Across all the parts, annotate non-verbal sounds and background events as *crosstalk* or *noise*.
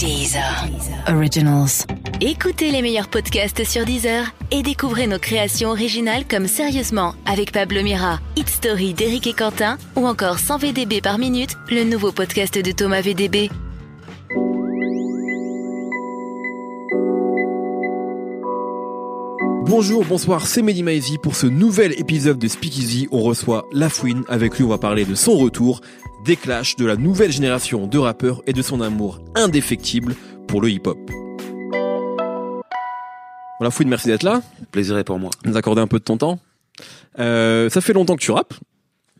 Deezer. Originals. Écoutez les meilleurs podcasts sur Deezer et découvrez nos créations originales comme Sérieusement avec Pablo Mira, Hit Story d'Éric et Quentin ou encore 100 VDB par minute, le nouveau podcast de Thomas VDB. Bonjour, bonsoir, c'est Mehdi Maizy. Pour ce nouvel épisode de Speakeasy, on reçoit La Fouine. Avec lui, on va parler de son retour, des clashs, de la nouvelle génération de rappeurs et de son amour indéfectible pour le hip-hop. Bon, La Fouine, merci d'être là. Plaisir est pour moi. Nous accorder un peu de ton temps. Euh, ça fait longtemps que tu rappes.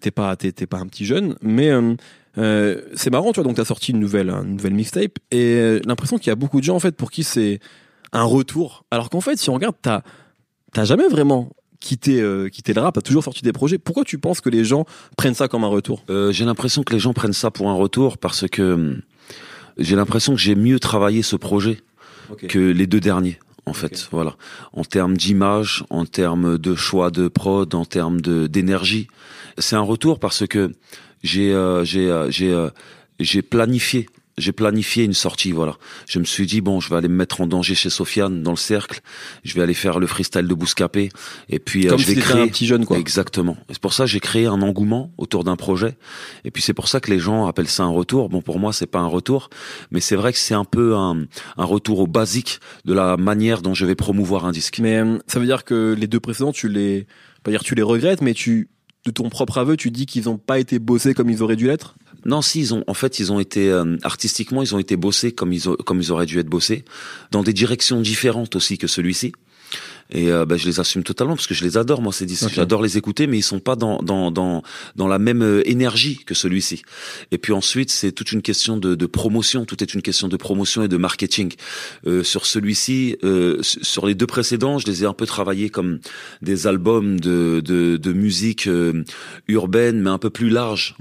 T'es pas, t'es, t'es pas un petit jeune, mais euh, euh, c'est marrant, tu vois. Donc t'as sorti une nouvelle, une nouvelle mixtape, et l'impression qu'il y a beaucoup de gens en fait pour qui c'est un retour. Alors qu'en fait, si on regarde, t'as, t'as jamais vraiment quitté, euh, quitté le rap. T'as toujours sorti des projets. Pourquoi tu penses que les gens prennent ça comme un retour? Euh, j'ai l'impression que les gens prennent ça pour un retour parce que hum, j'ai l'impression que j'ai mieux travaillé ce projet que les deux derniers. En fait, voilà. En termes d'image, en termes de choix de prod, en termes de d'énergie, c'est un retour parce que j'ai euh, j'ai euh, j'ai euh, j'ai planifié j'ai planifié une sortie, voilà. Je me suis dit bon, je vais aller me mettre en danger chez Sofiane dans le cercle. Je vais aller faire le freestyle de Bouscapé et puis euh, Comme je vais créer un petit jeune, quoi. Exactement. Et c'est pour ça que j'ai créé un engouement autour d'un projet. Et puis c'est pour ça que les gens appellent ça un retour. Bon, pour moi, c'est pas un retour, mais c'est vrai que c'est un peu un, un retour au basique de la manière dont je vais promouvoir un disque. Mais euh, ça veut dire que les deux précédents, tu les, pas dire tu les regrettes, mais tu, de ton propre aveu, tu dis qu'ils ont pas été bossés comme ils auraient dû l'être? Non, si ils ont, en fait, ils ont été euh, artistiquement, ils ont été bossés comme ils, ont- comme ils auraient dû être bossés, dans des directions différentes aussi que celui-ci. Et euh, bah, je les assume totalement parce que je les adore moi ces disques. J'adore les écouter, mais ils sont pas dans dans dans dans la même euh, énergie que celui-ci. Et puis ensuite, c'est toute une question de, de promotion. Tout est une question de promotion et de marketing. Euh, sur celui-ci, euh, sur les deux précédents, je les ai un peu travaillés comme des albums de de, de musique euh, urbaine, mais un peu plus large.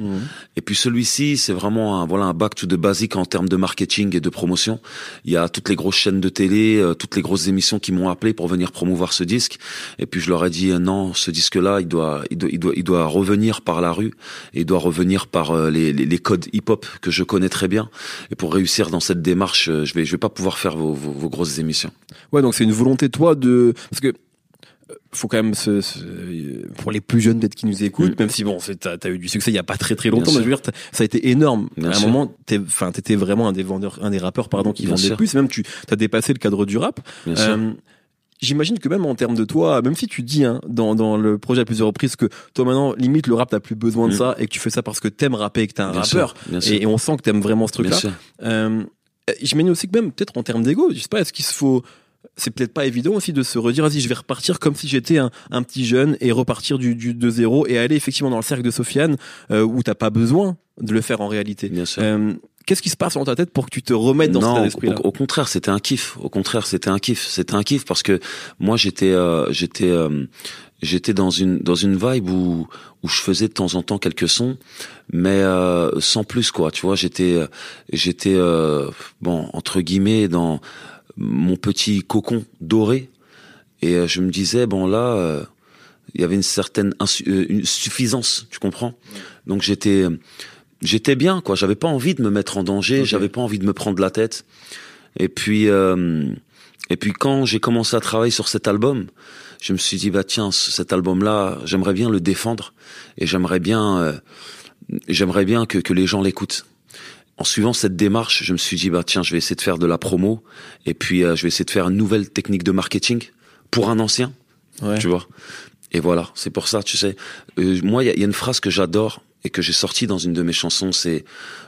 Et puis celui-ci, c'est vraiment un, voilà, un back to the basic en termes de marketing et de promotion. Il y a toutes les grosses chaînes de télé, euh, toutes les grosses émissions qui m'ont appelé pour venir promouvoir ce disque. Et puis je leur ai dit, euh, non, ce disque-là, il doit, il doit, il doit, il doit revenir par la rue et il doit revenir par euh, les, les, les codes hip-hop que je connais très bien. Et pour réussir dans cette démarche, euh, je vais, je vais pas pouvoir faire vos, vos, vos grosses émissions. Ouais, donc c'est une volonté toi de, parce que faut quand même se, se- pour les plus jeunes peut-être qui nous écoutent, Mm. même si bon, c'est- t'as as eu du succès il y a pas très très longtemps, mais je veux dire, ça a été énorme. Bien à un sûr. moment, enfin, t'étais vraiment un des vendeurs, un des rappeurs, pardon, qui vendait plus. Même tu, t'as dépassé le cadre du rap. Bien sûr. J'imagine que même en termes de toi, même si tu dis hein, dans, dans le projet à plusieurs reprises que toi maintenant, limite le rap, t'as plus besoin de Mm. ça et que tu fais ça parce que t'aimes rapper et que t'es un Bien rappeur. sûr, sûr. Et, et on sent que t'aimes vraiment ce truc-là. Euh, J'imagine aussi que même peut-être en termes d'ego, je sais pas, est-ce qu'il se faut c'est peut-être pas évident aussi de se redire vas-y je vais repartir comme si j'étais un, un petit jeune et repartir du, du de zéro et aller effectivement dans le cercle de Sofiane euh, où t'as pas besoin de le faire en réalité. Bien sûr. Euh, Qu'est-ce qui se passe dans ta tête pour que tu te remettes dans cet non, esprit là au, au contraire, c'était un kiff. Au contraire, c'était un kiff. C'était un kiff parce que moi, j'étais, euh, j'étais, euh, j'étais dans une dans une vibe où où je faisais de temps en temps quelques sons, mais euh, sans plus quoi. Tu vois, j'étais, j'étais bon entre guillemets dans mon petit cocon doré et je me disais bon là. il y avait une certaine suffisance, tu comprends? Donc j'étais j'étais bien quoi j'avais pas envie de me mettre en danger Ok. j'avais pas envie de me prendre la tête et puis euh, et puis quand j'ai commencé à travailler sur cet album je me suis dit bah tiens cet album là j'aimerais bien le défendre et j'aimerais bien euh, j'aimerais bien que que les gens l'écoutent en suivant cette démarche, je me suis dit bah tiens, je vais essayer de faire de la promo et puis euh, je vais essayer de faire une nouvelle technique de marketing pour un ancien, Ouais. tu vois. Et voilà, c'est pour ça, tu sais. Euh, moi, il y, a- il y a une phrase que j'adore et que j'ai sortie dans une de mes chansons, c'est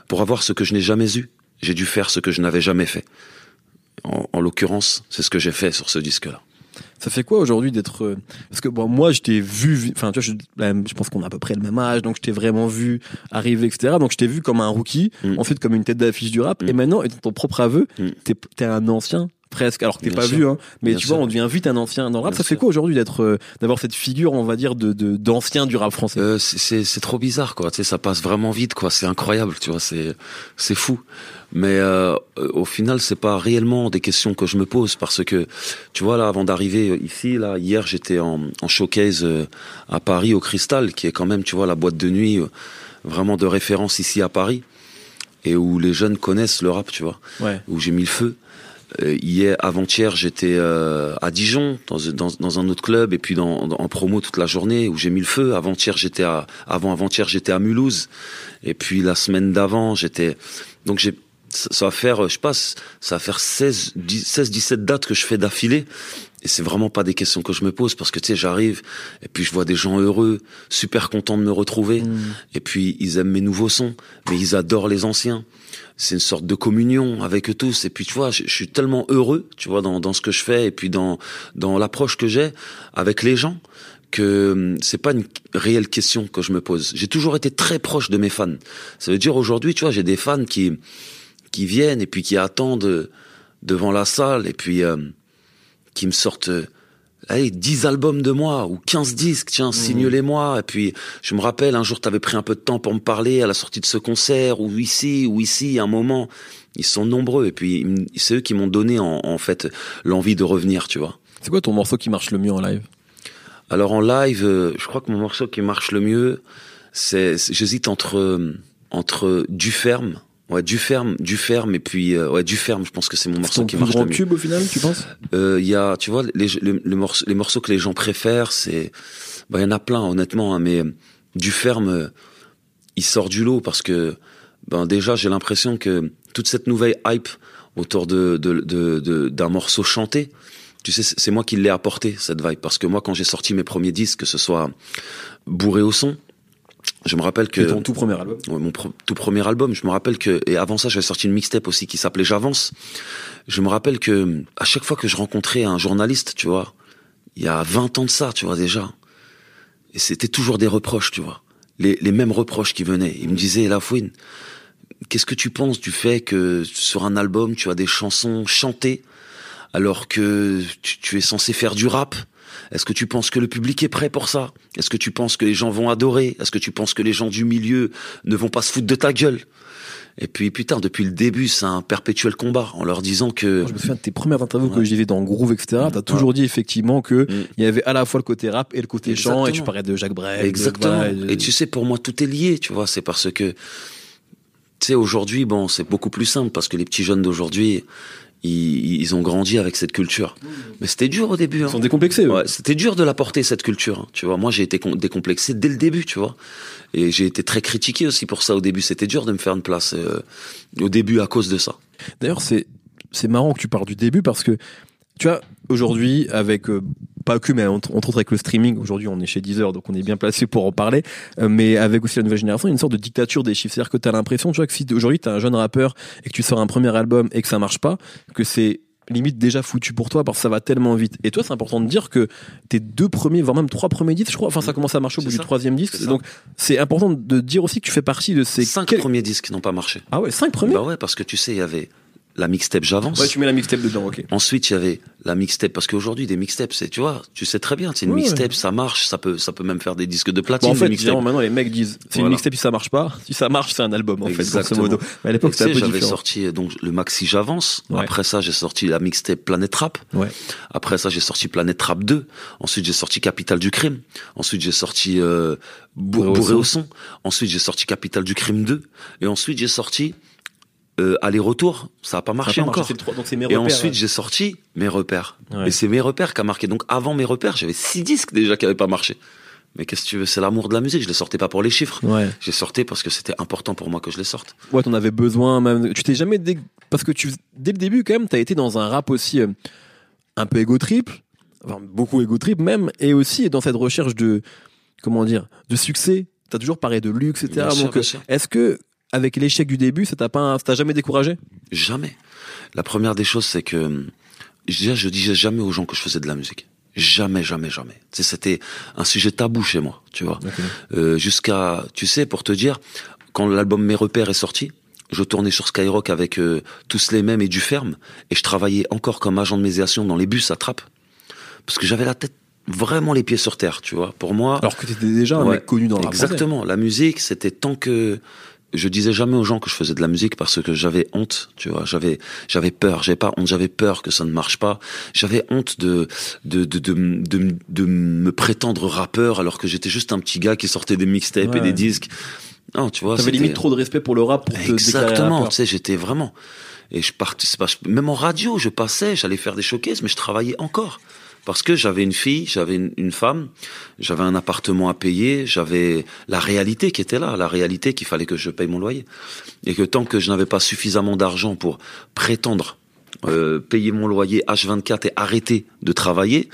pour avoir ce que je n'ai jamais eu, j'ai dû faire ce que je n'avais jamais fait. En, en l'occurrence, c'est ce que j'ai fait sur ce disque-là. Ça fait quoi aujourd'hui d'être euh, parce que bon moi je t'ai vu enfin tu vois je, bah, je pense qu'on a à peu près le même âge donc je t'ai vraiment vu arriver etc donc je t'ai vu comme un rookie Mm. ensuite comme une tête d'affiche du rap Mm. et maintenant et dans ton propre aveu Mm. t'es t'es un ancien presque alors que t'es pas sûr. vu hein mais Bien tu sûr. vois on devient vite un ancien dans le rap Bien ça fait quoi aujourd'hui d'être euh, d'avoir cette figure on va dire de de- d'ancien du rap français? Euh, c'est- c'est trop bizarre quoi tu sais ça passe vraiment vite quoi c'est incroyable tu vois c'est c'est fou mais euh, euh, au final c'est pas réellement des questions que je me pose parce que tu vois là avant d'arriver ici là hier j'étais en, en showcase euh, à Paris au Cristal qui est quand même tu vois la boîte de nuit euh, vraiment de référence ici à Paris et où les jeunes connaissent le rap, tu vois. Ouais. Où j'ai mis le feu. Euh, hier, avant-hier, j'étais euh, à Dijon dans, un autre club et puis en promo toute la journée où j'ai mis le feu. Avant-hier, j'étais à avant avant-hier, j'étais à Mulhouse et puis la semaine d'avant, j'étais donc ça va faire je sais pas ça va faire 16 10 16 17 dates que je fais d'affilée et c'est vraiment pas des questions que je me pose parce que tu sais j'arrive et puis je vois des gens heureux, super contents de me retrouver. Et puis ils aiment mes nouveaux sons mais ils adorent les anciens. C'est une sorte de communion avec eux tous. Et puis tu vois je, je suis tellement heureux tu vois dans, dans ce que je fais et puis dans dans l'approche que j'ai avec les gens que hum, c'est pas une réelle question que je me pose. J'ai toujours été très proche de mes fans. Ça veut dire aujourd'hui tu vois j'ai des fans qui qui viennent et puis qui attendent devant la salle et puis euh, qui me sortent euh, allez, 10 albums de moi ou 15 disques, tiens, signe-les-moi. Et puis, je me rappelle, un jour, tu avais pris un peu de temps pour me parler à la sortie de ce concert, ou ici, ou ici, un moment. Ils sont nombreux. Et puis, c'est eux qui m'ont donné, en, en fait, l'envie de revenir, tu vois. C'est quoi ton morceau qui marche le mieux en live? Alors, en live, euh, je crois que mon morceau qui marche le mieux, c'est, j'hésite entre, euh, entre Du Ferme, ouais, Du Ferme, Du Ferme, et puis, euh, ouais, Du Ferme, je pense que c'est mon morceau qui marche le mieux. tube au final, tu penses? Euh, Il y a, tu vois, les, les, les morceaux, les morceaux que les gens préfèrent, c'est, bah, il y en a plein, honnêtement, hein, mais euh, du ferme, euh, il sort du lot parce que, ben, déjà, j'ai l'impression que toute cette nouvelle hype autour de, de, de, de- d'un morceau chanté, tu sais, c'est c'est moi qui l'ai apporté, cette vibe, parce que moi, quand j'ai sorti mes premiers disques, que ce soit bourré au son, je me rappelle que ton tout premier album. Ouais, mon pro- tout premier album, je me rappelle que et avant ça, j'avais sorti une mixtape aussi qui s'appelait J'avance. Je me rappelle que à chaque fois que je rencontrais un journaliste, tu vois, il y a 20 ans de ça, tu vois déjà. Et c'était toujours des reproches, tu vois. Les, les mêmes reproches qui venaient. Il me disait, Lafouine, qu'est-ce que tu penses du fait que sur un album, tu as des chansons chantées alors que tu, tu es censé faire du rap? Est-ce que tu penses que le public est prêt pour ça? Est-ce que tu penses que les gens vont adorer? Est-ce que tu penses que les gens du milieu ne vont pas se foutre de ta gueule? Et puis putain, depuis le début, c'est un perpétuel combat en leur disant que Moi, je me souviens de tes premières interviews que j'ai vues dans Groove, etc. T'as toujours dit effectivement que Mm. il y avait à la fois le côté rap et le côté chant, et tu Exactement. parlais de Jacques Brel. Exactement. de- Et tu sais, pour moi, tout est lié, tu vois. C'est parce que, tu sais, aujourd'hui, bon, c'est beaucoup plus simple parce que les petits jeunes d'aujourd'hui, ils, ils ont grandi avec cette culture. Mais c'était dur au début. Ils Hein. sont décomplexés. Ouais, c'était dur de la porter cette culture, hein, tu vois. Moi, j'ai été décomplexé dès le début, tu vois. Et j'ai été très critiqué aussi pour ça au début. C'était dur de me faire une place euh, au début à cause de ça. D'ailleurs, c'est c'est marrant que tu parles du début parce que tu vois aujourd'hui avec euh, pas que mais entre, entre autres avec le streaming aujourd'hui on est chez Deezer donc on est bien placé pour en parler. Euh, mais avec aussi la nouvelle génération il y a une sorte de dictature des chiffres. C'est-à-dire que tu as l'impression tu vois que si aujourd'hui tu un jeune rappeur et que tu sors un premier album et que ça marche pas que c'est limite déjà foutu pour toi parce que ça va tellement vite. Et toi c'est important de dire que tes deux premiers voire même trois premiers disques je crois enfin ça commence à marcher au bout du troisième disque. Donc c'est important de dire aussi que tu fais partie de ces cinq quel- premiers disques n'ont pas marché. ah ouais cinq premiers? Bah ouais, parce que tu sais, il y avait la mixtape J'avance. ouais tu mets la mixtape dedans ok Ensuite, il y avait la mixtape parce qu'aujourd'hui des mixtapes, c'est tu vois, tu sais très bien, c'est une Ouais, mixtape, ça marche, ça peut ça peut même faire des disques de platine Bon, en fait, maintenant les mecs disent c'est une mixtape si ça marche pas, si ça marche c'est un album en fait grosso Exactement. modo. Mais à l'époque c'était j'avais sorti euh, donc le maxi J'avance. Ouais. Après ça, j'ai sorti la mixtape Planète Rap. Ouais. Après ça, j'ai sorti Planète Rap 2. Ensuite, j'ai sorti Capital du Crime. Ensuite, j'ai sorti euh, Bou- Bourré au Bourré au son. son. Ensuite, j'ai sorti Capital du Crime 2. Et ensuite, j'ai sorti euh, Aller-retour. Ça a pas marché pas marché, encore. donc c'est mes Et repères. ensuite, ouais. j'ai sorti mes repères. Ouais. Et c'est mes repères qui a marqué. Donc, avant mes repères, j'avais six disques déjà qui avaient pas marché. Mais qu'est-ce que tu veux C'est l'amour de la musique. Je les sortais pas pour les chiffres. Ouais. Je les sortais parce que c'était important pour moi que je les sorte. Ouais, t'en avais besoin même. Tu t'es jamais dé- parce que tu dès le début quand même, t'as été dans un rap aussi euh, un peu égo trip, enfin beaucoup égo trip même, et aussi dans cette recherche de comment dire de succès. T'as toujours parlé de luxe, etc. Bien Donc, est-ce que avec l'échec du début, ça t'a pas, ça t'a jamais découragé? Jamais. La première des choses, c'est que déjà, je disais jamais aux gens que je faisais de la musique. Jamais, jamais, jamais. Tu sais, c'était un sujet tabou chez moi, tu vois. Euh, Jusqu'à, tu sais, pour te dire, quand l'album Mes repères est sorti, je tournais sur Skyrock avec euh, tous les mêmes et du ferme, et je travaillais encore comme agent de médiation dans les bus à Trappes, parce que j'avais la tête vraiment les pieds sur terre, tu vois. Pour moi, Alors que t'étais déjà un Ouais, mec connu dans français. Exactement. La musique, c'était tant que je disais jamais aux gens que je faisais de la musique parce que j'avais honte, tu vois. J'avais, j'avais peur. J'avais pas honte. J'avais peur que ça ne marche pas. J'avais honte de de, de de de de me prétendre rappeur alors que j'étais juste un petit gars qui sortait des mixtapes Ouais. et des disques. Non, tu vois. T'avais limite trop de respect pour le rap pour Exactement, tu sais, j'étais vraiment. Et je participais, même en radio, je passais, j'allais faire des showcases, mais je travaillais encore. Parce que j'avais une fille, j'avais une, femme, j'avais un appartement à payer, j'avais la réalité qui était là, la réalité qu'il fallait que je paye mon loyer. Et que tant que je n'avais pas suffisamment d'argent pour prétendre euh, payer mon loyer H24 et arrêter de travailler,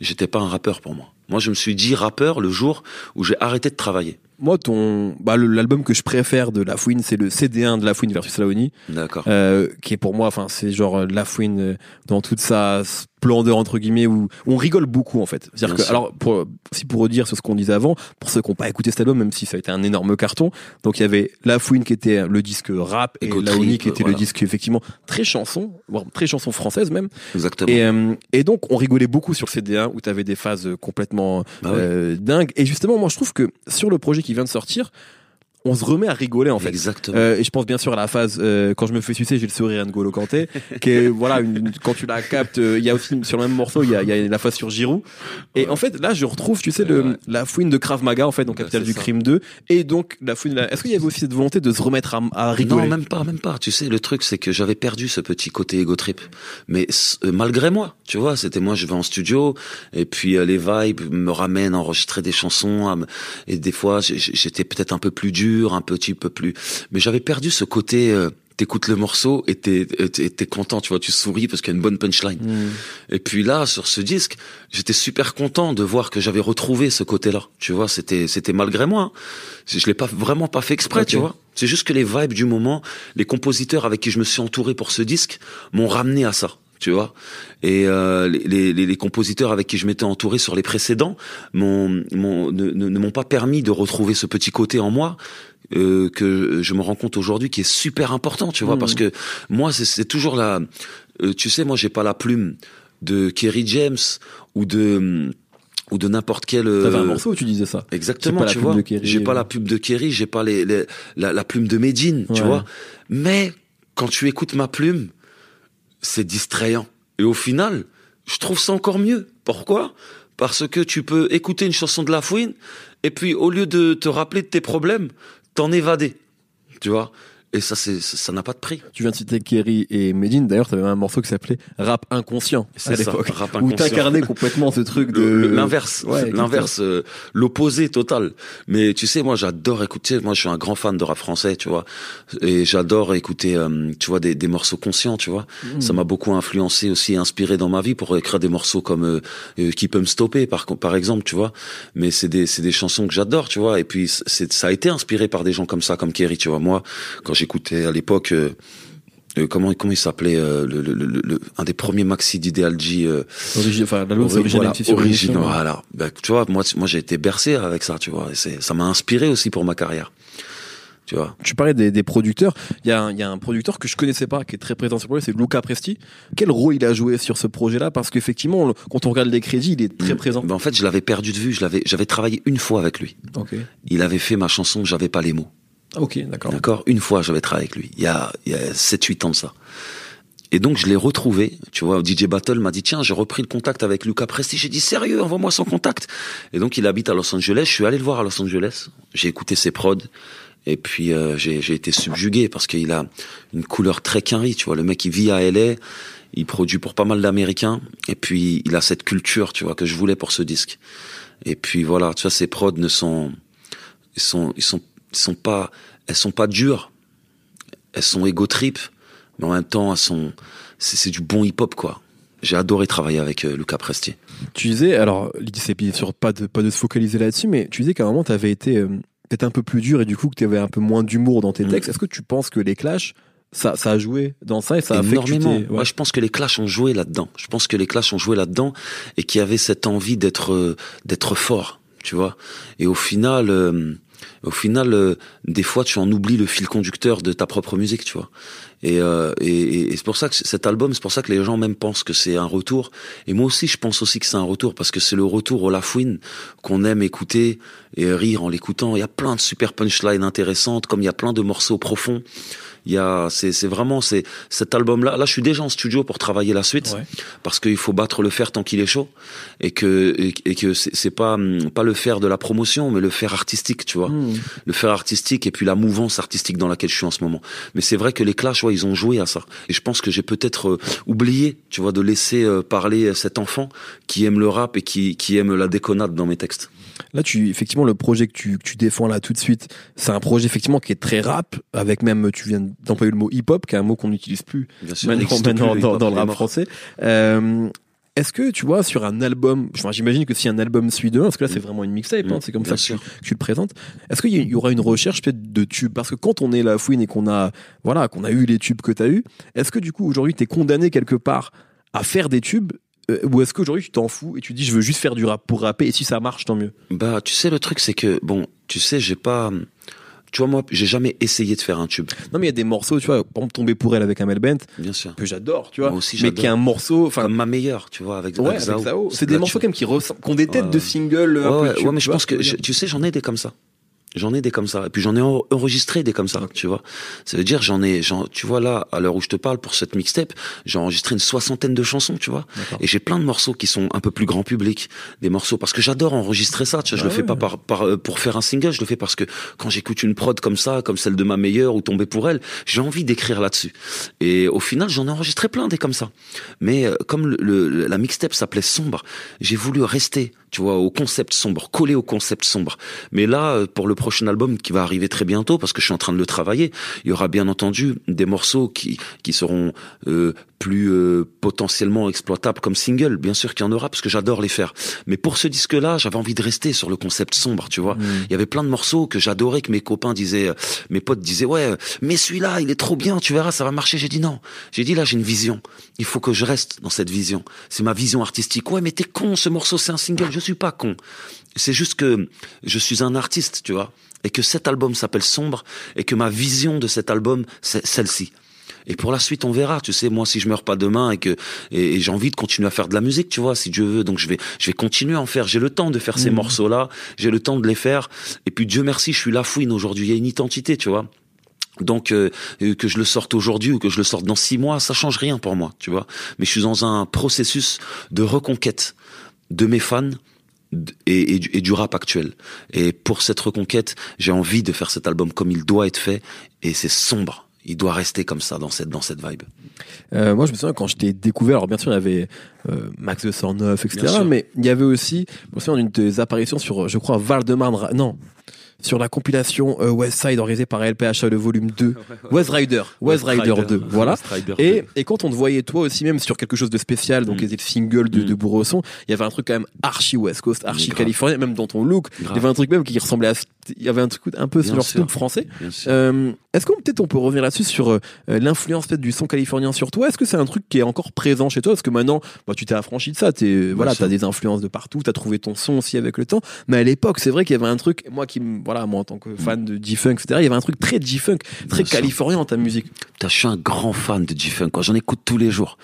j'étais pas un rappeur pour moi. Moi, je me suis dit rappeur le jour où j'ai arrêté de travailler. Moi, ton, bah, l'album que je préfère de La Fouine, c'est le CD1 de La Fouine versus Laoni, D'accord. euh, qui est pour moi, enfin, c'est genre euh, La Fouine euh, dans toute sa splendeur entre guillemets où on rigole beaucoup en fait. C'est-à-dire que, sûr. alors, pour, si pour redire sur ce qu'on disait avant, pour ceux qui n'ont pas écouté cet album, même si ça a été un énorme carton, donc il y avait La Fouine qui était le disque rap et Laoni qui était le disque effectivement très chanson, voire très chanson française même. Exactement. Et, euh, et donc, on rigolait beaucoup sur le CD1 où tu avais des phases complètement Bah ouais. euh, dingues. Et justement, moi, je trouve que sur le projet qui vient de sortir, on se remet à rigoler en fait. Exactement. Euh, et je pense bien sûr à la phase euh, quand je me fais sucer, j'ai le sourire N'Golo Kanté, *laughs* qui est voilà une, quand tu la captes, euh, il y a aussi sur le même morceau, il y a, y a la phase sur Giroud. Et en fait là, je retrouve, tu sais, le, Ouais. la fouine de Krav Maga en fait, donc Ouais, Capital du ça. Crime 2, et donc la fouine. la- Est-ce qu'il y avait aussi cette volonté de se remettre à, à rigoler? Non, même pas, même pas. Tu sais, le truc, c'est que j'avais perdu ce petit côté ego trip. Mais euh, malgré moi, tu vois, c'était moi, je vais en studio, et puis euh, les vibes me ramènent à enregistrer des chansons, à et des fois, j'étais peut-être un peu plus dur, un petit peu plus... Mais j'avais perdu ce côté... euh, T'écoutes le morceau et t'es t'es content, tu vois, tu souris parce qu'il y a une bonne punchline. Hmm. Et puis là, sur ce disque, j'étais super content de voir que j'avais retrouvé ce côté-là. Tu vois, c'était c'était malgré moi. hein. Je l'ai pas vraiment pas fait exprès, tu vois. C'est juste que les vibes du moment, les compositeurs avec qui je me suis entouré pour ce disque m'ont ramené à ça. Tu vois, et euh, les, les, les compositeurs avec qui je m'étais entouré sur les précédents m'ont, m'ont- ne, ne, m'ont pas permis de retrouver ce petit côté en moi euh, que je me rends compte aujourd'hui qui est super important, tu vois, Mhm. parce que moi c'est, c'est toujours la, euh, tu sais, moi j'ai pas la plume de Kerry James ou de ou de n'importe quel. euh, T'avais un morceau où tu disais ça. Exactement, tu vois. Kerry, J'ai pas euh. la pub de Kerry, j'ai pas les, les- la, la plume de Medine, tu vois. Mais quand tu écoutes ma plume, c'est distrayant. Et au final, je trouve ça encore mieux. Pourquoi? Parce que tu peux écouter une chanson de La Fouine et puis au lieu de te rappeler de tes problèmes, t'en évader. Tu vois? Et ça, c'est ça n'a pas de prix. Tu viens de citer Kerry et Medine. D'ailleurs, t'avais un morceau qui s'appelait Rap inconscient C'est à l'époque, Rap où inconscient. t'incarnais complètement ce truc de L'inverse, Ouais, l'inverse, euh, l'opposé total. Mais tu sais, moi, j'adore écouter. Moi, je suis un grand fan de rap français, tu vois, et j'adore écouter, euh, tu vois, des, des morceaux conscients, tu vois. Mm. Ça m'a beaucoup influencé aussi, inspiré dans ma vie pour écrire des morceaux comme euh, euh, qui peut me stopper, par par exemple, tu vois. Mais c'est des c'est des chansons que j'adore, tu vois. Et puis c'est ça a été inspiré par des gens comme ça, comme Kerry, tu vois. Moi, quand j'écoutais à l'époque. euh, euh, comment comment il s'appelait euh, le, le, le, le- un des premiers maxi d'Ideal G euh, Origi- enfin, l'album c'est Ori- original voilà, origine. Ben, tu vois, moi, moi, j'ai été bercé avec ça, tu vois. et ça m'a inspiré aussi pour ma carrière. Tu vois. Tu parlais des, des producteurs. Il y, a un, il y a un producteur que je connaissais pas, qui est très présent sur le projet, c'est Luca Presti. Quel rôle il a joué sur ce projet-là? Parce qu'effectivement, quand on regarde les crédits, il est très présent. Ben, en fait, je l'avais perdu de vue. Je l'avais, j'avais travaillé une fois avec lui. Il avait fait ma chanson J'avais pas les mots. Ah, ok, d'accord. D'accord Une fois, j'avais travaillé avec lui. Il y a, il y a 7-8 ans de ça. Et donc, je l'ai retrouvé. Tu vois, DJ Battle m'a dit, tiens, j'ai repris le contact avec Luca Presti. J'ai dit, sérieux, envoie-moi son contact. Et donc, il habite à Los Angeles. Je suis allé le voir à Los Angeles. J'ai écouté ses prods. Et puis, euh, j'ai été subjugué parce qu'il a une couleur très quinri. Tu vois, le mec, il vit à LA. Il produit pour pas mal d'Américains. Et puis, il a cette culture, tu vois, que je voulais pour ce disque. Et puis, voilà, tu vois, ses prods ne sont, ils sont, ils sont, sont pas, elles sont pas dures. Elles sont égo trip, mais en même temps, elles sont, c'est c'est du bon hip hop, quoi. J'ai adoré travailler avec euh, Luca Presti. Tu disais, alors, l'idée c'est bien sûr pas de, pas de se focaliser là-dessus, mais tu disais qu'à un moment, tu avais été euh, peut-être un peu plus dur et du coup que tu avais un peu moins d'humour dans tes Mm. textes. Est-ce que tu penses que les clashs, ça, ça a joué dans ça et ça a fait Énormément. t'es- ouais. Moi, je pense que les Clash ont joué là-dedans. Je pense que les Clash ont joué là-dedans et qu'il y avait cette envie d'être, euh, d'être fort, tu vois. Et au final, euh, au final, euh, des fois, tu en oublies le fil conducteur de ta propre musique, tu vois. Et, euh, et, et c'est pour ça que cet album, c'est pour ça que les gens même pensent que c'est un retour. Et moi aussi, je pense aussi que c'est un retour parce que c'est le retour au Lafouine qu'on aime écouter et rire en l'écoutant. Il y a plein de super punchlines intéressantes, comme il y a plein de morceaux profonds. Il y a, c'est, c'est vraiment, c'est cet album-là. Là, je suis déjà en studio pour travailler la suite Ouais. parce qu'il faut battre le fer tant qu'il est chaud et que et, et que c'est, c'est pas hum, pas le fer de la promotion, mais le fer artistique, tu vois, Hmm. le fer artistique et puis la mouvance artistique dans laquelle je suis en ce moment. Mais c'est vrai que les Clash, ouais, ils ont joué à ça. Et je pense que j'ai peut-être euh, oublié, tu vois, de laisser euh, parler cet enfant qui aime le rap et qui qui aime la déconnade dans mes textes. Là, tu, effectivement, le projet que tu, que tu défends là tout de suite, c'est un projet effectivement qui est très rap, avec même, tu viens d'employer le mot hip-hop, qui est un mot qu'on n'utilise plus Bien sûr, maintenant, n'existe maintenant plus, dans, le rap français. Euh, est-ce que tu vois sur un album, enfin, j'imagine que si un album suit demain, parce que là c'est Mm. vraiment une mixtape, hein, Mm, c'est comme bien ça que tu, sûr. que tu le présentes. Est-ce qu'il y, y aura une recherche peut-être de tubes? Parce que quand on est la fouine et qu'on a, voilà, qu'on a eu les tubes que tu as eu, est-ce que du coup aujourd'hui tu es condamné quelque part à faire des tubes euh, ou est-ce qu'aujourd'hui tu t'en fous et tu dis je veux juste faire du rap pour rapper et si ça marche tant mieux? Bah, tu sais, le truc, c'est que, bon, tu sais, j'ai pas. Tu vois, moi, j'ai jamais essayé de faire un tube, Non mais il y a des morceaux, tu vois, par exemple tomber pour elle avec Amel Bent bien sûr. que j'adore, tu vois, Moi aussi, mais qui est un morceau, enfin Comme ma meilleure, tu vois, avec, ouais, avec avec Zao. Zao. C'est des morceaux quand même qui ressemblent, qui ont des têtes Ouais, de ouais. un Ouais, peu ouais, ouais, mais je pense que, tu sais, j'en ai des comme ça. J'en ai des comme ça. Et puis j'en ai en- enregistré des comme ça, tu vois. Ça veut dire, j'en ai, tu vois, là, à l'heure où je te parle pour cette mixtape, j'ai enregistré une soixantaine de chansons, tu vois. Et j'ai plein de morceaux qui sont un peu plus grand public, des morceaux parce que j'adore enregistrer ça. Tu vois, je le fais ouais. pas par, par euh, pour faire un single, je le fais parce que quand j'écoute une prod comme ça, comme celle de ma meilleure ou tomber pour elle, j'ai envie d'écrire là-dessus. Et au final, j'en ai enregistré plein des comme ça. Mais euh, comme le, le- la mixtape s'appelait sombre, j'ai voulu rester, tu vois, au concept sombre, coller au concept sombre. Mais là, euh, pour le prochain album qui va arriver très bientôt, parce que je suis en train de le travailler, il y aura bien entendu des morceaux qui qui seront euh, plus euh, potentiellement exploitables comme single. Bien sûr qu'il y en aura, parce que j'adore les faire. Mais pour ce disque-là, j'avais envie de rester sur le concept sombre, tu vois. Mm. Il y avait plein de morceaux que j'adorais, que mes copains disaient, euh, mes potes disaient, ouais, mais celui-là, il est trop bien, tu verras, ça va marcher. J'ai dit non. J'ai dit là, j'ai une vision. Il faut que je reste dans cette vision. C'est ma vision artistique. Ouais, mais t'es con, ce morceau, c'est un single. Je suis pas con. C'est juste que je suis un artiste, tu vois. Et que cet album s'appelle Sombre et que ma vision de cet album, c'est celle-ci. Et pour la suite, on verra. Tu sais, moi, si je meurs pas demain et que et, et j'ai envie de continuer à faire de la musique, tu vois, si Dieu veut, donc je vais je vais continuer à en faire. J'ai le temps de faire ces Mhm. morceaux-là. J'ai le temps de les faire. Et puis Dieu merci, je suis la fouine aujourd'hui. Il y a une identité, tu vois. Donc euh, euh, que je le sorte aujourd'hui ou que je le sorte dans six mois, ça change rien pour moi, tu vois. Mais je suis dans un processus de reconquête de mes fans et, et du, et du rap actuel. Et pour cette reconquête, j'ai envie de faire cet album comme il doit être fait. Et c'est sombre. Il doit rester comme ça dans cette dans cette vibe. Euh, moi, je me souviens quand je t'ai découvert, alors bien sûr, il y avait euh, Max de 109, etc. Mais il y avait aussi, je me souviens d'une de tes apparitions sur, je crois, Val-de-Marne, Ra- non, sur la compilation euh, West Side organisée par LPHA, le volume 2. West Rider, West, Rider, 2, voilà. Et, et quand on te voyait toi aussi même sur quelque chose de spécial, donc Mm. les singles de, Mm. de il y avait un truc quand même archi West Coast, archi californien, même dans ton look. Il y avait un truc même qui ressemblait à, il y avait un truc un peu sur leur. Snoop français. Euh, Est-ce qu'on peut-être on peut revenir là-dessus sur euh, l'influence peut-être du son californien sur toi? Est-ce que c'est un truc qui est encore présent chez toi? Parce que maintenant, bah, tu t'es affranchi de ça. T'es voilà, t'as des influences de partout. T'as trouvé ton son aussi avec le temps. Mais à l'époque, c'est vrai qu'il y avait un truc. Moi qui, voilà, moi en tant que fan de G-funk, etc. Il y avait un truc très G-funk, très Bien californien dans ta musique. Putain, je suis un grand fan de G-Funk. J'en écoute tous les jours.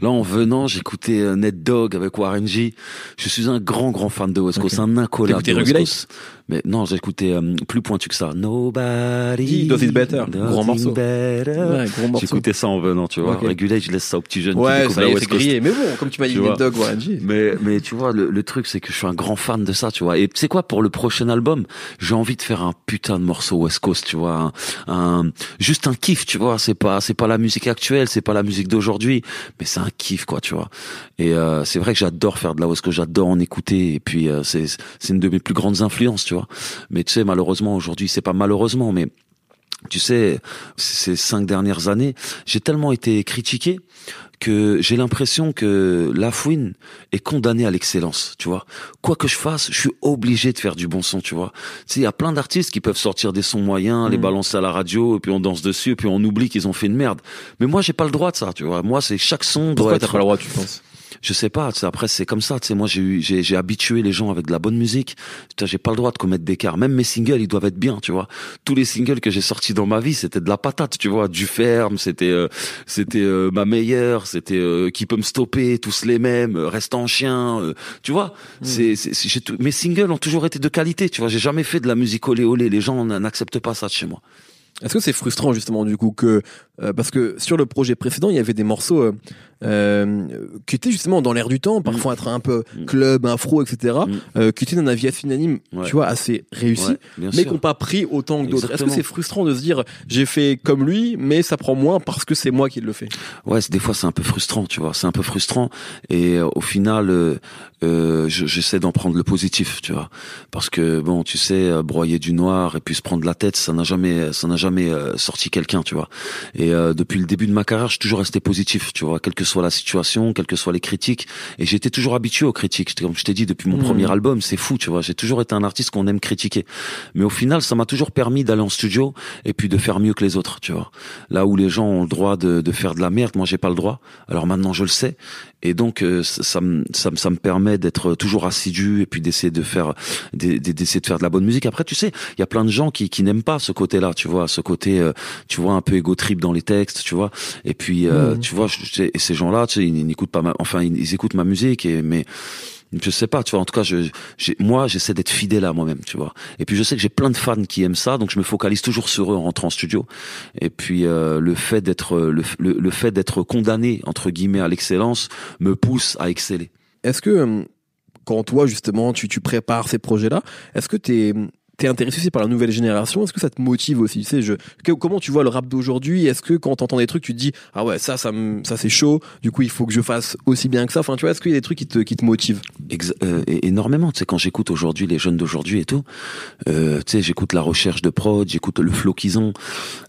Là, en venant, j'écoutais euh, Ned Dogg avec Warren G. Je suis un grand, grand fan de West Coast. Ok. Un incollable T'écoutais Regulate. Mais non, j'écoutais euh, plus pointu que ça. Nobody. Does it better. does Grand it morceau. better. Ouais, gros morceau. J'écoutais ça en venant, tu vois. Ok. Regulate, je laisse ça aux petits jeunes Ouais, ça la y est, West c'est Coast. grillé. Mais bon, comme tu m'as dit, Tu Ned vois. Dogg, Warren G. Mais, mais tu vois, le, le truc, c'est que je suis un grand fan de ça, tu vois. Et tu sais quoi, pour le prochain album, j'ai envie de faire un putain de morceau West Coast, tu vois. Un, un- juste un kiff, tu vois. C'est pas, c'est pas la musique actuelle, c'est pas la musique d'aujourd'hui, mais c'est un kiff, quoi, tu vois. Et euh, c'est vrai que j'adore faire de la West Coast, j'adore en écouter. Et puis, euh, c'est, c'est une de mes plus grandes influences, tu vois. Mais tu sais, malheureusement, aujourd'hui, c'est pas malheureusement, mais tu sais, ces cinq dernières années, j'ai tellement été critiqué que j'ai l'impression que La Fouine est condamnée à l'excellence, tu vois. Quoi que je fasse, je suis obligé de faire du bon son, tu vois. Tu sais, il y a plein d'artistes qui peuvent sortir des sons moyens, les Mm. balancer à la radio, et puis on danse dessus, et puis on oublie qu'ils ont fait une merde. Mais moi, j'ai pas le droit de ça, tu vois. Moi, c'est chaque son doit Pourquoi être... t'as pas le droit, tu penses? Je sais pas. Après, c'est comme ça. Tu sais, moi, j'ai eu, j'ai, j'ai habitué les gens avec de la bonne musique. J'ai pas le droit de commettre d'écart. Même mes singles, ils doivent être bien, tu vois. Tous les singles que j'ai sortis dans ma vie, c'était de la patate, tu vois. Du ferme, c'était, euh, c'était euh, ma meilleure, c'était euh, qui peut me stopper, tous les mêmes, euh, reste en chien, euh, tu vois. C'est, c'est, c'est- tout- mes singles ont toujours été de qualité, tu vois. J'ai jamais fait de la musique olé olé. Les gens n'acceptent pas ça de chez moi. Est-ce que c'est frustrant justement du coup que euh, parce que sur le projet précédent il y avait des morceaux euh, euh, qui étaient justement dans l'air du temps, parfois être un peu Mm. club, infro, etc. Mm. euh, qui étaient d'un avis assez unanime, Ouais. tu vois, assez réussi, Ouais, mais qui n'ont pas pris autant que d'autres. Est-ce que c'est frustrant de se dire j'ai fait comme lui, mais ça prend moins parce que c'est moi qui le fais? Ouais, des fois c'est un peu frustrant, tu vois. C'est un peu frustrant et euh, au final, je- j'essaie d'en prendre le positif, tu vois, parce que bon, tu sais, broyer du noir et puis se prendre la tête, ça n'a jamais, ça n'a jamais euh, sorti quelqu'un, tu vois. Et euh, depuis le début de ma carrière, je suis toujours resté positif, tu vois, quelle que soit la situation, quelles que soient les critiques. Et j'étais toujours habitué aux critiques. Comme je t'ai dit depuis mon Mhm. premier album, c'est fou, tu vois. J'ai toujours été un artiste qu'on aime critiquer. Mais au final, ça m'a toujours permis d'aller en studio et puis de faire mieux que les autres, tu vois. Là où les gens ont le droit de, de faire de la merde, moi j'ai pas le droit. Alors maintenant je le sais. Et donc euh, ça, ça, me, ça, me- ça me permet d'être toujours assidu et puis d'essayer de faire d'e- d'essayer de faire de la bonne musique. Après tu sais, il y a plein de gens qui, qui n'aiment pas ce côté-là, tu vois, ce côté euh, tu vois un peu égo trip dans les textes, tu vois. Et puis euh, Mhm. tu vois, je- je- et ces gens-là, tu sais, ils, ils n'écoutent pas ma, enfin ils, ils écoutent ma musique et mais je sais pas, tu vois. En tout cas, je, j'ai, moi, j'essaie d'être fidèle à moi-même, tu vois. Et puis, je sais que j'ai plein de fans qui aiment ça, donc je me focalise toujours sur eux en rentrant en studio. Et puis, euh, le fait d'être, le, le, le fait d'être condamné entre guillemets à l'excellence me pousse à exceller. Est-ce que euh, quand toi justement tu, tu prépares ces projets-là, est-ce que t'es T'es intéressé aussi par la nouvelle génération Est-ce que ça te motive aussi? Tu sais, je, comment tu vois le rap d'aujourd'hui? Est-ce que quand t'entends des trucs, tu te dis ah ouais ça ça ça c'est chaud. Du coup il faut que je fasse aussi bien que ça? Enfin tu vois, est-ce qu'il y a des trucs qui te qui te motivent? Exa- euh, énormément. Tu sais, quand j'écoute aujourd'hui les jeunes d'aujourd'hui et tout, euh, tu sais, j'écoute la recherche de prod, j'écoute le flow qu'ils ont.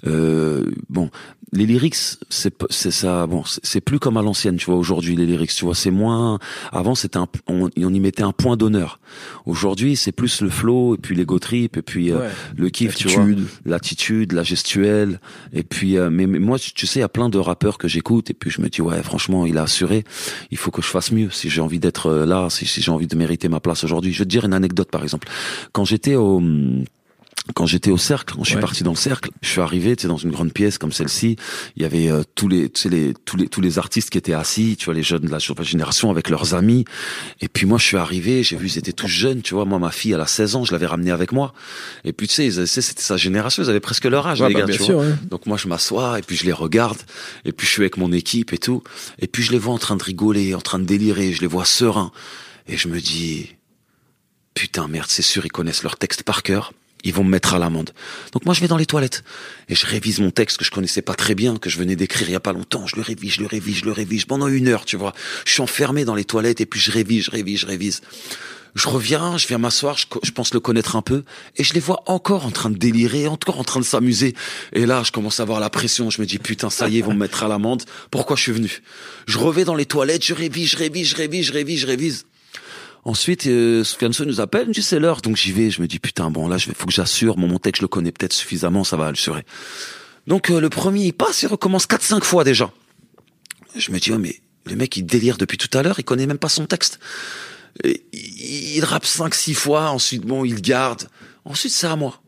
Euh, bon, les lyrics, c'est c'est ça. Bon, c'est plus comme à l'ancienne, tu vois. Aujourd'hui, les lyrics, tu vois, c'est moins. Avant, c'était on, on y mettait un point d'honneur. Aujourd'hui, c'est plus le flow et puis l'ego et puis euh, Ouais. le kiff, tu vois Attitude. l'attitude, la gestuelle. Et puis, euh, mais, mais moi, tu sais, il y a plein de rappeurs que j'écoute et puis je me dis ouais, franchement, il a assuré. Il faut que je fasse mieux si j'ai envie d'être euh, là, si, si j'ai envie de mériter ma place aujourd'hui. Je vais te dire une anecdote par exemple. Quand j'étais au quand j'étais au cercle, quand je suis Ouais. parti dans le cercle, je suis arrivé, tu sais, dans une grande pièce comme celle-ci. Il y avait euh, tous les, tu sais, les, tous les, tous les artistes qui étaient assis, tu vois, les jeunes de la génération avec leurs amis. Et puis moi, je suis arrivé, j'ai vu, ils étaient tous jeunes, tu vois. Moi, ma fille, elle a 16 ans, je l'avais ramenée avec moi. Et puis, tu sais, ils- c'était sa génération, ils avaient presque leur âge, Ouais, les bah, gars, bien tu sûr. vois. ouais. Donc moi je m'assois et puis je les regarde et puis je suis avec mon équipe et tout et puis je les vois en train de rigoler, en train de délirer, je les vois sereins et je me dis putain merde, c'est sûr ils connaissent leur texte par cœur. Ils vont me mettre à l'amende. Donc moi je vais dans les toilettes et je révise mon texte que je connaissais pas très bien, que je venais d'écrire il y a pas longtemps. Je le révise, je le révise, je le révise pendant une heure, tu vois. Je suis enfermé dans les toilettes et puis je révise, je révise, je révise. Je reviens, je viens m'asseoir, je, je pense le connaître un peu, et je les vois encore en train de délirer, encore en train de s'amuser. Et là, je commence à avoir la pression. Je me dis putain, ça y est, ils vont me mettre à l'amende. Pourquoi je suis venu? Je revais dans les toilettes, je révise, je révise, je révise, je révise, je révise. Ensuite, euh, Soufiane Sow nous appelle, il me dit c'est l'heure, donc j'y vais. Je me dis putain, bon là, il faut que j'assure. Mon, mon texte, je le connais peut-être suffisamment, ça va assurer. Donc euh, le premier, il passe, il recommence 4-5 fois déjà. Je me dis, ouais, mais le mec, il délire depuis tout à l'heure, il connaît même pas son texte. Et il, il rappe 5-6 fois, ensuite, bon, il garde. Ensuite, c'est à moi.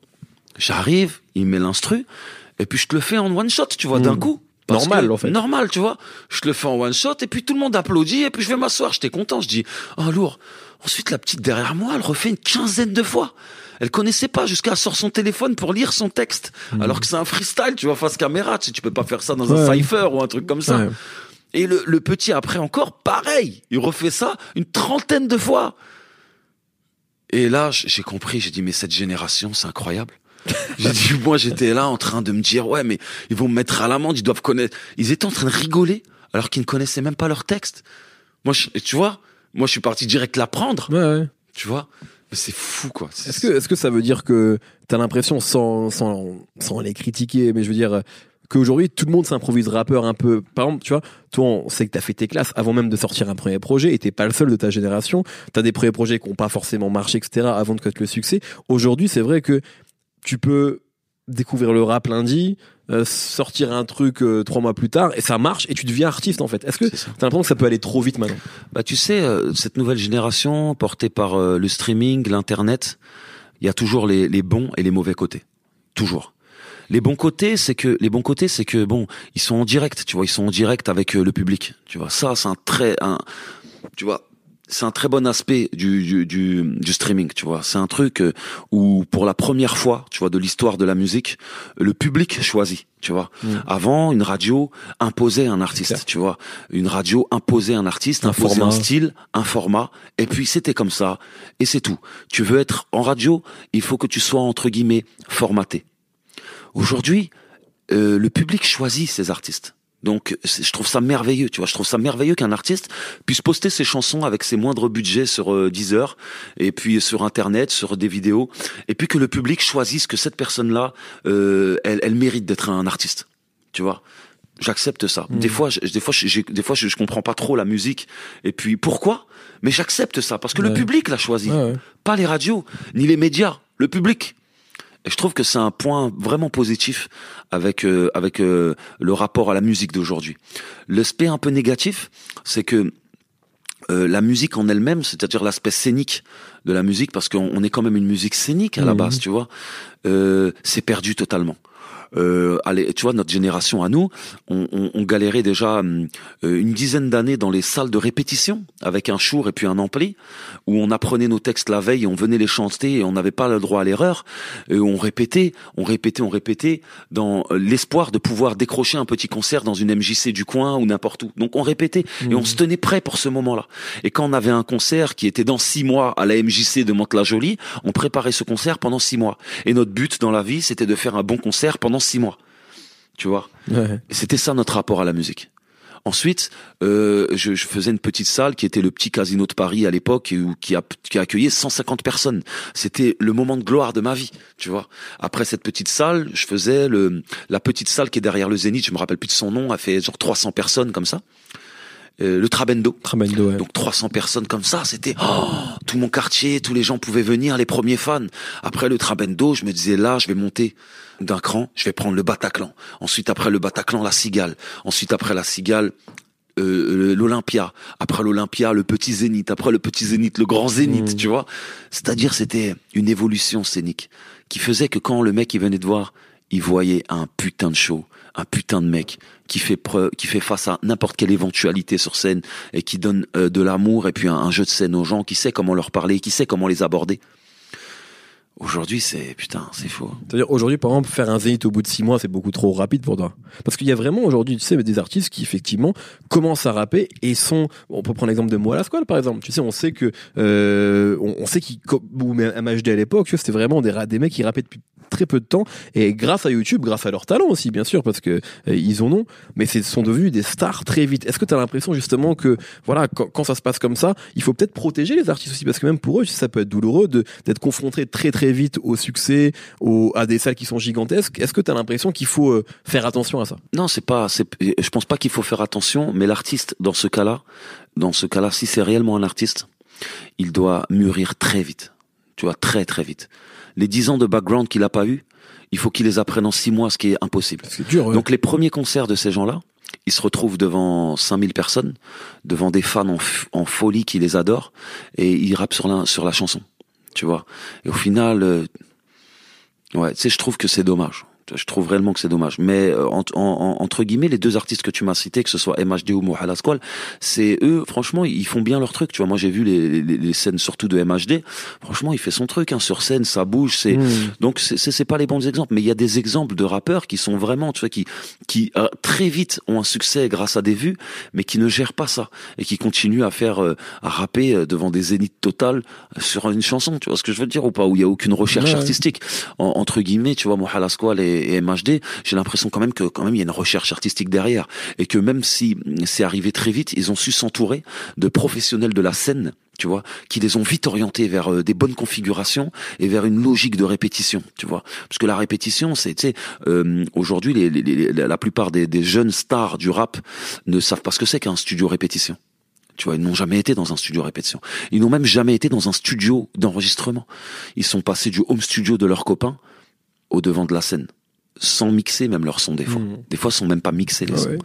J'arrive, il met l'instru, et puis je te le fais en one shot, tu vois, d'un Mm. coup. Parce Normal, que- en fait. Normal, tu vois. Je te le fais en one shot, et puis tout le monde applaudit, et puis je vais m'asseoir. J'étais content, je dis, oh, lourd. Ensuite, la petite derrière moi, elle refait une quinzaine de fois. Elle connaissait pas jusqu'à sort son téléphone pour lire son texte. Alors que c'est un freestyle, tu vois, face caméra, tu sais, tu peux pas faire ça dans un cipher ou un truc comme ça. Ouais. Et le, le petit après encore, pareil, il refait ça une trentaine de fois. Et là, j'ai compris, j'ai dit, mais cette génération, c'est incroyable. J'ai dit, *laughs* moi, j'étais là en train de me dire, ouais, mais ils vont me mettre à l'amende, ils doivent connaître. Ils étaient en train de rigoler alors qu'ils ne connaissaient même pas leur texte. Moi, je- tu vois, moi, je suis parti direct l'apprendre, Ouais, ouais. tu vois? C'est fou, quoi. Est-ce que, est-ce que ça veut dire que t'as l'impression, sans, sans, sans les critiquer, mais je veux dire, qu'aujourd'hui, tout le monde s'improvise rappeur un peu. Par exemple, tu vois, toi, on sait que t'as fait tes classes avant même de sortir un premier projet et t'es pas le seul de ta génération. T'as des premiers projets qui ont pas forcément marché, etc., avant de connaître le succès. Aujourd'hui, c'est vrai que tu peux découvrir le rap lundi, euh, sortir un truc euh, trois mois plus tard et ça marche et tu deviens artiste en fait. Est-ce que t'as l'impression que ça peut aller trop vite maintenant Bah tu sais, euh, cette nouvelle génération portée par euh, le streaming, l'internet, il y a toujours les, les bons et les mauvais côtés. Toujours. Les bons côtés, c'est que les bons côtés, c'est que bon, ils sont en direct, tu vois, ils sont en direct avec euh, le public, tu vois. Ça, c'est un très, un, tu vois, c'est un très bon aspect du du, du, du streaming, tu vois. C'est un truc euh, où pour la première fois, tu vois, de l'histoire de la musique, le public choisit, tu vois. Mm. Avant, une radio imposait un artiste, tu vois. Une radio imposait un artiste, Un imposait format. un style, un format, et puis c'était comme ça, et c'est tout. Tu veux être en radio, il faut que tu sois entre guillemets formaté. Aujourd'hui, euh, le public choisit ses artistes. Donc, je trouve ça merveilleux, tu vois. Je trouve ça merveilleux qu'un artiste puisse poster ses chansons avec ses moindres budgets sur euh, Deezer, et puis sur Internet, sur des vidéos, et puis que le public choisisse que cette personne-là, euh, elle, elle mérite d'être un artiste, tu vois. J'accepte ça. Mhm. Des fois, je- des fois, je- des fois, je, je comprends pas trop la musique. Et puis, pourquoi? Mais j'accepte ça parce que le public l'a choisi, Ouais, ouais. pas les radios, ni les médias, le public. Et je trouve que c'est un point vraiment positif avec euh, avec euh, le rapport à la musique d'aujourd'hui. L'aspect un peu négatif, c'est que euh, la musique en elle-même, c'est-à-dire l'aspect scénique de la musique, parce qu'on on est quand même une musique scénique à la Mhm. base, tu vois, euh, c'est perdu totalement. Euh, allez, tu vois, notre génération à nous, on, on, on galérait déjà hum, euh, une dizaine d'années dans les salles de répétition avec un chour et puis un ampli, où on apprenait nos textes la veille et on venait les chanter et on n'avait pas le droit à l'erreur. Et on répétait, on répétait, on répétait dans l'espoir de pouvoir décrocher un petit concert dans une MJC du coin ou n'importe où. Donc on répétait et on se tenait prêt pour ce moment-là. Et quand on avait un concert qui était dans six mois à la MJC de Mantes-la-Jolie, on préparait ce concert pendant six mois. Et notre but dans la vie, c'était de faire un bon concert pendant six mois. Tu vois? Ouais. c'était ça notre rapport à la musique. Ensuite, euh, je, je faisais une petite salle qui était le petit casino de Paris à l'époque où- qui, a, qui accueillait 150 personnes. C'était le moment de gloire de ma vie, tu vois. Après cette petite salle, je faisais le, la petite salle qui est derrière le Zénith, je me rappelle plus de son nom, a fait genre 300 personnes comme ça. Euh, le Trabendo. Trabendo, ouais. Donc 300 personnes comme ça, c'était oh, tout mon quartier, tous les gens pouvaient venir, les premiers fans. Après le Trabendo, je me disais là, je vais monter d'un cran, je vais prendre le Bataclan. Ensuite après le Bataclan, la Cigale. Ensuite après la Cigale, euh, l'Olympia. Après l'Olympia, le petit Zénith. Après le petit Zénith, le grand Zénith, Mm. tu vois. C'est-à-dire c'était une évolution scénique qui faisait que quand le mec il venait de voir, il voyait un putain de show, un putain de mec qui fait preuve, qui fait face à n'importe quelle éventualité sur scène et qui donne euh, de l'amour et puis un, un jeu de scène aux gens, qui sait comment leur parler, qui sait comment les aborder. Aujourd'hui, c'est putain, c'est faux. C'est-à-dire aujourd'hui, par exemple, faire un zénith au bout de six mois, c'est beaucoup trop rapide pour toi. Parce qu'il y a vraiment aujourd'hui, tu sais, des artistes qui effectivement commencent à rapper et sont. On peut prendre l'exemple de Moi la Squale, par exemple. Tu sais, on sait que euh, on, sait qu'ils ou MHD à l'époque, c'était vraiment des, des mecs qui rappaient depuis très peu de temps et grâce à YouTube, grâce à leur talent aussi, bien sûr, parce que euh, ils en ont, mais c'est sont devenus des stars très vite. Est-ce que tu as l'impression justement que voilà, quand, ça se passe comme ça, il faut peut-être protéger les artistes aussi? Parce que même pour eux, ça peut être douloureux d'être confrontés très très vite au succès, à des salles qui sont gigantesques. Est-ce que tu as l'impression qu'il faut euh, faire attention à ça? Non, c'est pas. Je pense pas qu'il faut faire attention, mais l'artiste, dans ce cas-là, dans ce cas-là, si c'est réellement un artiste, il doit mûrir très vite. Tu vois, très très vite. Les dix ans de background qu'il a pas eu, il faut qu'il les apprenne en six mois, ce qui est impossible. C'est dur. ouais. Donc les premiers concerts de ces gens-là, ils se retrouvent devant 5000 personnes, devant des fans en, f- en folie qui les adorent, et ils rappent sur la, sur la chanson, tu vois. Et au final, euh, ouais, tu sais, je trouve que c'est dommage. Je trouve réellement que c'est dommage. Mais euh, en- en- en- entre guillemets, les deux artistes que tu m'as cités, que ce soit MHD ou Mohala Squall, c'est eux, franchement, ils font bien leur truc. Tu vois, moi j'ai vu les, les, les scènes surtout de MHD. Franchement, il fait son truc hein, sur scène, ça bouge, c'est Mmh. donc c'est- pas les bons exemples, mais il y a des exemples de rappeurs qui sont vraiment, tu vois, qui qui euh, très vite ont un succès grâce à des vues, mais qui ne gèrent pas ça et qui continuent à faire euh, à rapper euh, devant des zéniths totales euh, sur une chanson, tu vois ce que je veux dire ou pas, où il y a aucune recherche Ouais, artistique En- entre guillemets, tu vois, Mohala Squall et, MHD, j'ai l'impression quand même que quand même il y a une recherche artistique derrière et que même si c'est arrivé très vite, ils ont su s'entourer de professionnels de la scène tu vois, qui les ont vite orientés vers euh, des bonnes configurations et vers une logique de répétition, tu vois. Parce que la répétition, c'est, tu sais, euh, aujourd'hui, la plupart des, des jeunes stars du rap ne savent pas ce que c'est qu'un studio répétition. Tu vois, ils n'ont jamais été dans un studio répétition. Ils n'ont même jamais été dans un studio d'enregistrement. Ils sont passés du home studio de leurs copains au devant de la scène. Sans mixer même leur son des fois. Mhm. Des fois, sont même pas mixés les Ouais, sons. ouais,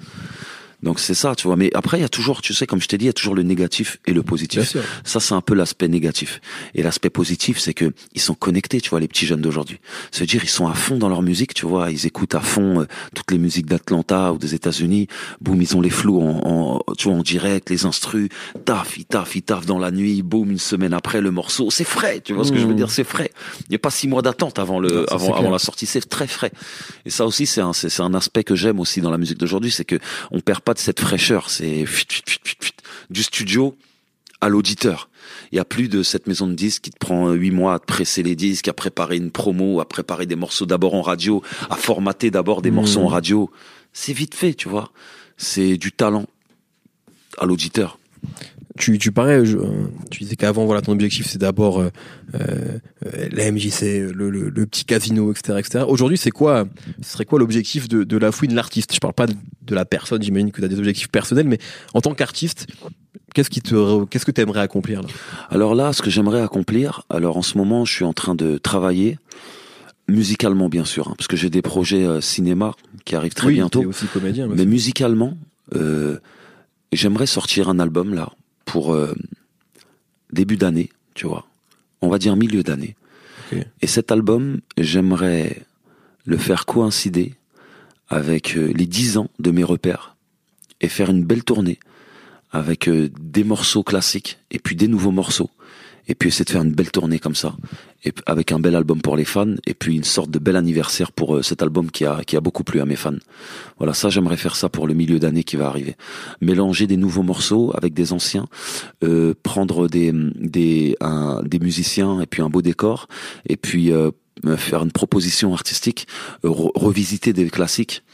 Donc c'est ça, tu vois. Mais après, il y a toujours, tu sais, comme je t'ai dit, il y a toujours le négatif et le bien positif. sûr. Ça, c'est un peu l'aspect négatif. Et l'aspect positif, c'est que ils sont connectés, tu vois, les petits jeunes d'aujourd'hui. Se dire, ils sont à fond dans leur musique, tu vois. Ils écoutent à fond euh, toutes les musiques d'Atlanta ou des États-Unis. Boum, ils ont les flous en, en, tu vois, en direct, les instrus. Taf, ils taffent, ils taffent dans la nuit. Boum, une semaine après, le morceau. C'est frais, tu vois ce que je veux Mmh. dire. C'est frais. Il n'y a pas six mois d'attente avant le, Non, avant, avant la sortie. C'est très frais. Et ça aussi, c'est un, c'est c'est un aspect que j'aime aussi dans la musique d'aujourd'hui, c'est que on perd pas de cette fraîcheur. C'est du studio à l'auditeur. Il y a plus de cette maison de disques qui te prend huit mois à te presser les disques, à préparer une promo, à préparer des morceaux d'abord en radio, à formater d'abord des Mhm. morceaux en radio. C'est vite fait, tu vois. C'est du talent à l'auditeur. Tu, tu parlais, je- tu disais qu'avant, voilà, ton objectif, c'est d'abord euh, euh, la MJC, le, le, le petit casino, etc., etc. Aujourd'hui, c'est quoi, ce serait quoi l'objectif de, de la fouine, de l'artiste? Je parle pas de, de la personne, j'imagine que tu as des objectifs personnels, mais en tant qu'artiste, qu'est-ce qui te, qu'est-ce que tu aimerais accomplir là? Alors là, ce que j'aimerais accomplir, alors en ce moment, je suis en train de travailler musicalement, bien sûr, hein, parce que j'ai des projets euh, cinéma qui arrivent très Oui, bientôt. aussi comédien. Mais musicalement, euh, j'aimerais sortir un album là pour euh, début d'année, tu vois. On va dire milieu d'année. Et cet album, j'aimerais le faire coïncider avec euh, les 10 ans de mes repères et faire une belle tournée avec euh, des morceaux classiques et puis des nouveaux morceaux et puis essayer de faire une belle tournée comme ça. Et avec un bel album pour les fans. Et puis une sorte de bel anniversaire pour euh, cet album qui a qui a beaucoup plu à mes fans. Voilà, ça j'aimerais faire ça pour le milieu d'année qui va arriver. Mélanger des nouveaux morceaux avec des anciens, euh, prendre des des un- des musiciens et puis un beau décor. Et puis euh, faire une proposition artistique, euh, re- revisiter des classiques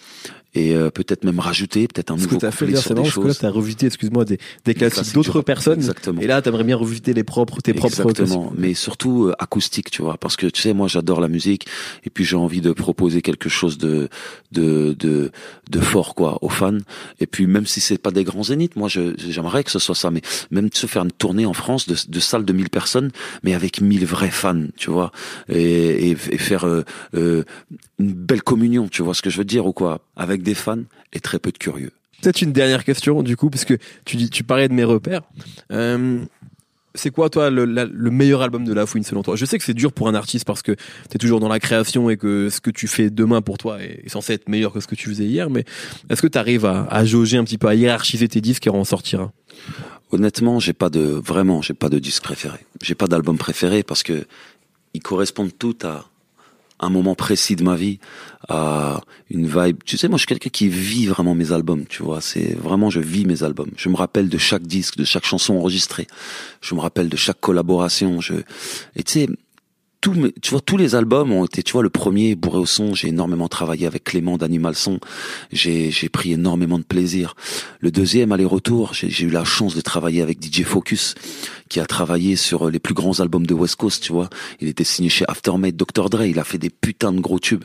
et euh, peut-être même rajouter peut-être un Ce que nouveau as fait sur c'est des parce que là, choses. tu as revisité, excuse-moi, des, des classiques d'autres personnes. Exactement. Et là, tu aimerais bien revisiter les propres, tes propres Exactement, mais surtout euh, acoustique, tu vois, parce que tu sais, moi j'adore la musique et puis j'ai envie de proposer quelque chose de de de de fort quoi aux fans. Et puis même si c'est pas des grands zéniths, moi j'aimerais que ce soit ça, mais même se faire une tournée en France de, de salles de 1000 personnes, mais avec 1000 vrais fans, tu vois, et, et, et faire euh, euh, une belle communion, tu vois ce que je veux dire ou quoi, avec des fans et très peu de curieux. Peut-être une dernière question, du coup, parce que tu, dis, tu parlais de mes repères. Euh, c'est quoi, toi, le, la- le meilleur album de La Fouine, selon toi? Je sais que c'est dur pour un artiste parce que tu es toujours dans la création et que ce que tu fais demain pour toi est, est censé être meilleur que ce que tu faisais hier, mais est-ce que tu arrives à, à jauger un petit peu, à hiérarchiser tes disques et à en sortir un? Honnêtement, j'ai pas de vraiment, j'ai pas de disque préféré. J'ai pas d'album préféré parce que ils correspondent tous à un moment précis de ma vie, à une vibe. Tu sais, moi, je suis quelqu'un qui vit vraiment mes albums. Tu vois, c'est vraiment, je vis mes albums. Je me rappelle de chaque disque, de chaque chanson enregistrée. Je me rappelle de chaque collaboration. Je et tu sais. Tous tu vois, tous les albums ont été, tu vois, le premier, Bourré au son, j'ai énormément travaillé avec Clément d'Animal Son. J'ai, j'ai pris énormément de plaisir. Le deuxième, aller-retour, j'ai, j'ai eu la chance de travailler avec DJ Focus, qui a travaillé sur les plus grands albums de West Coast, tu vois. Il était signé chez Aftermath, Dr. Dre, il a fait des putains de gros tubes,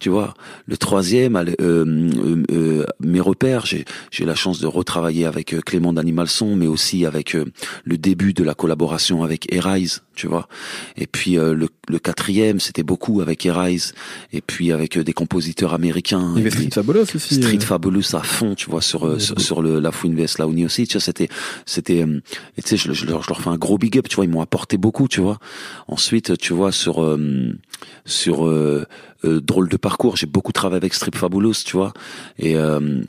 tu vois. Le troisième, euh, euh, euh, mes repères, j'ai, j'ai la chance de retravailler avec euh, Clément d'Animal Son, mais aussi avec euh, le début de la collaboration avec Arise, tu vois. Et puis euh, le, le quatrième, c'était beaucoup avec Arise, et puis avec euh, des compositeurs américains. Il y avait Street Fabulous aussi. Street euh. Fabulous à fond, tu vois, sur euh, sur, le la Fouine vs Laouni aussi, tu vois, c'était c'était tu sais je, je leur je leur fais un gros big up, tu vois, ils m'ont apporté beaucoup, tu vois. Ensuite, tu vois sur euh, sur euh, euh, drôle de parcours, j'ai beaucoup travaillé avec Street Fabulous, tu vois, et euh,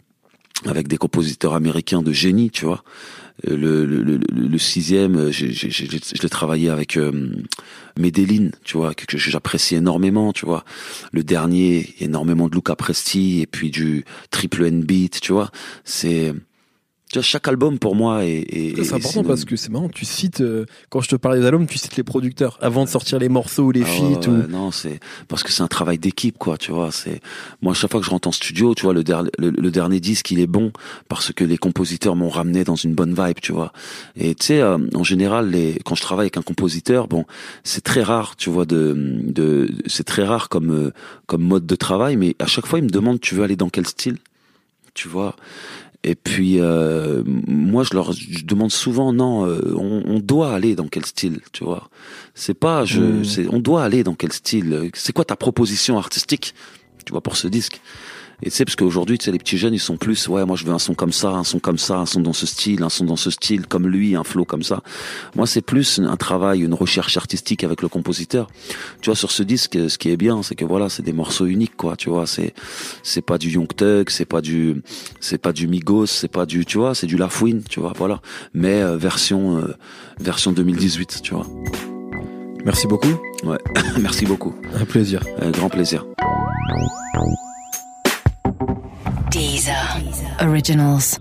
avec des compositeurs américains de génie, tu vois. Euh, Le, le, le, sixième, euh, je l'ai travaillé avec euh, Medellin, tu vois, que, que j'apprécie énormément, tu vois. Le dernier, énormément de Luca Presti et puis du triple N beat, tu vois. C'est, tu vois, chaque album pour moi est. C'est est important parce que c'est marrant, tu cites, euh, quand je te parlais des albums, tu cites les producteurs avant de sortir les morceaux ou les Ah ouais, feats. ou... non, c'est parce que c'est un travail d'équipe, quoi. Tu vois, c'est moi à chaque fois que je rentre en studio, tu vois, le, der- le, le dernier disque, il est bon parce que les compositeurs m'ont ramené dans une bonne vibe, tu vois. Et tu sais, euh, en général, les quand je travaille avec un compositeur, bon, c'est très rare, tu vois, de, de c'est très rare comme euh, comme mode de travail, mais à chaque fois, il me demande, tu veux aller dans quel style, tu vois? Et puis euh, moi je leur je demande souvent non euh, on, on doit aller dans quel style tu vois c'est pas je Mm. c'est on doit aller dans quel style c'est quoi ta proposition artistique tu vois, pour ce disque? Et tu sais, parce qu'aujourd'hui, tu sais, les petits jeunes, ils sont plus, ouais, moi je veux un son comme ça, un son comme ça, un son dans ce style, un son dans ce style, comme lui, un flow comme ça. Moi, c'est plus un travail, une recherche artistique avec le compositeur. Tu vois, sur ce disque, ce qui est bien, c'est que voilà, c'est des morceaux uniques, quoi. Tu vois, c'est c'est pas du Young Thug, c'est pas du c'est pas du Migos, c'est pas du, tu vois, c'est du Lafouine, tu vois, voilà. Mais euh, version euh, version 2018, tu vois. Merci beaucoup. Ouais, *laughs* merci beaucoup. Un plaisir. Un grand plaisir. Deezer. Originals.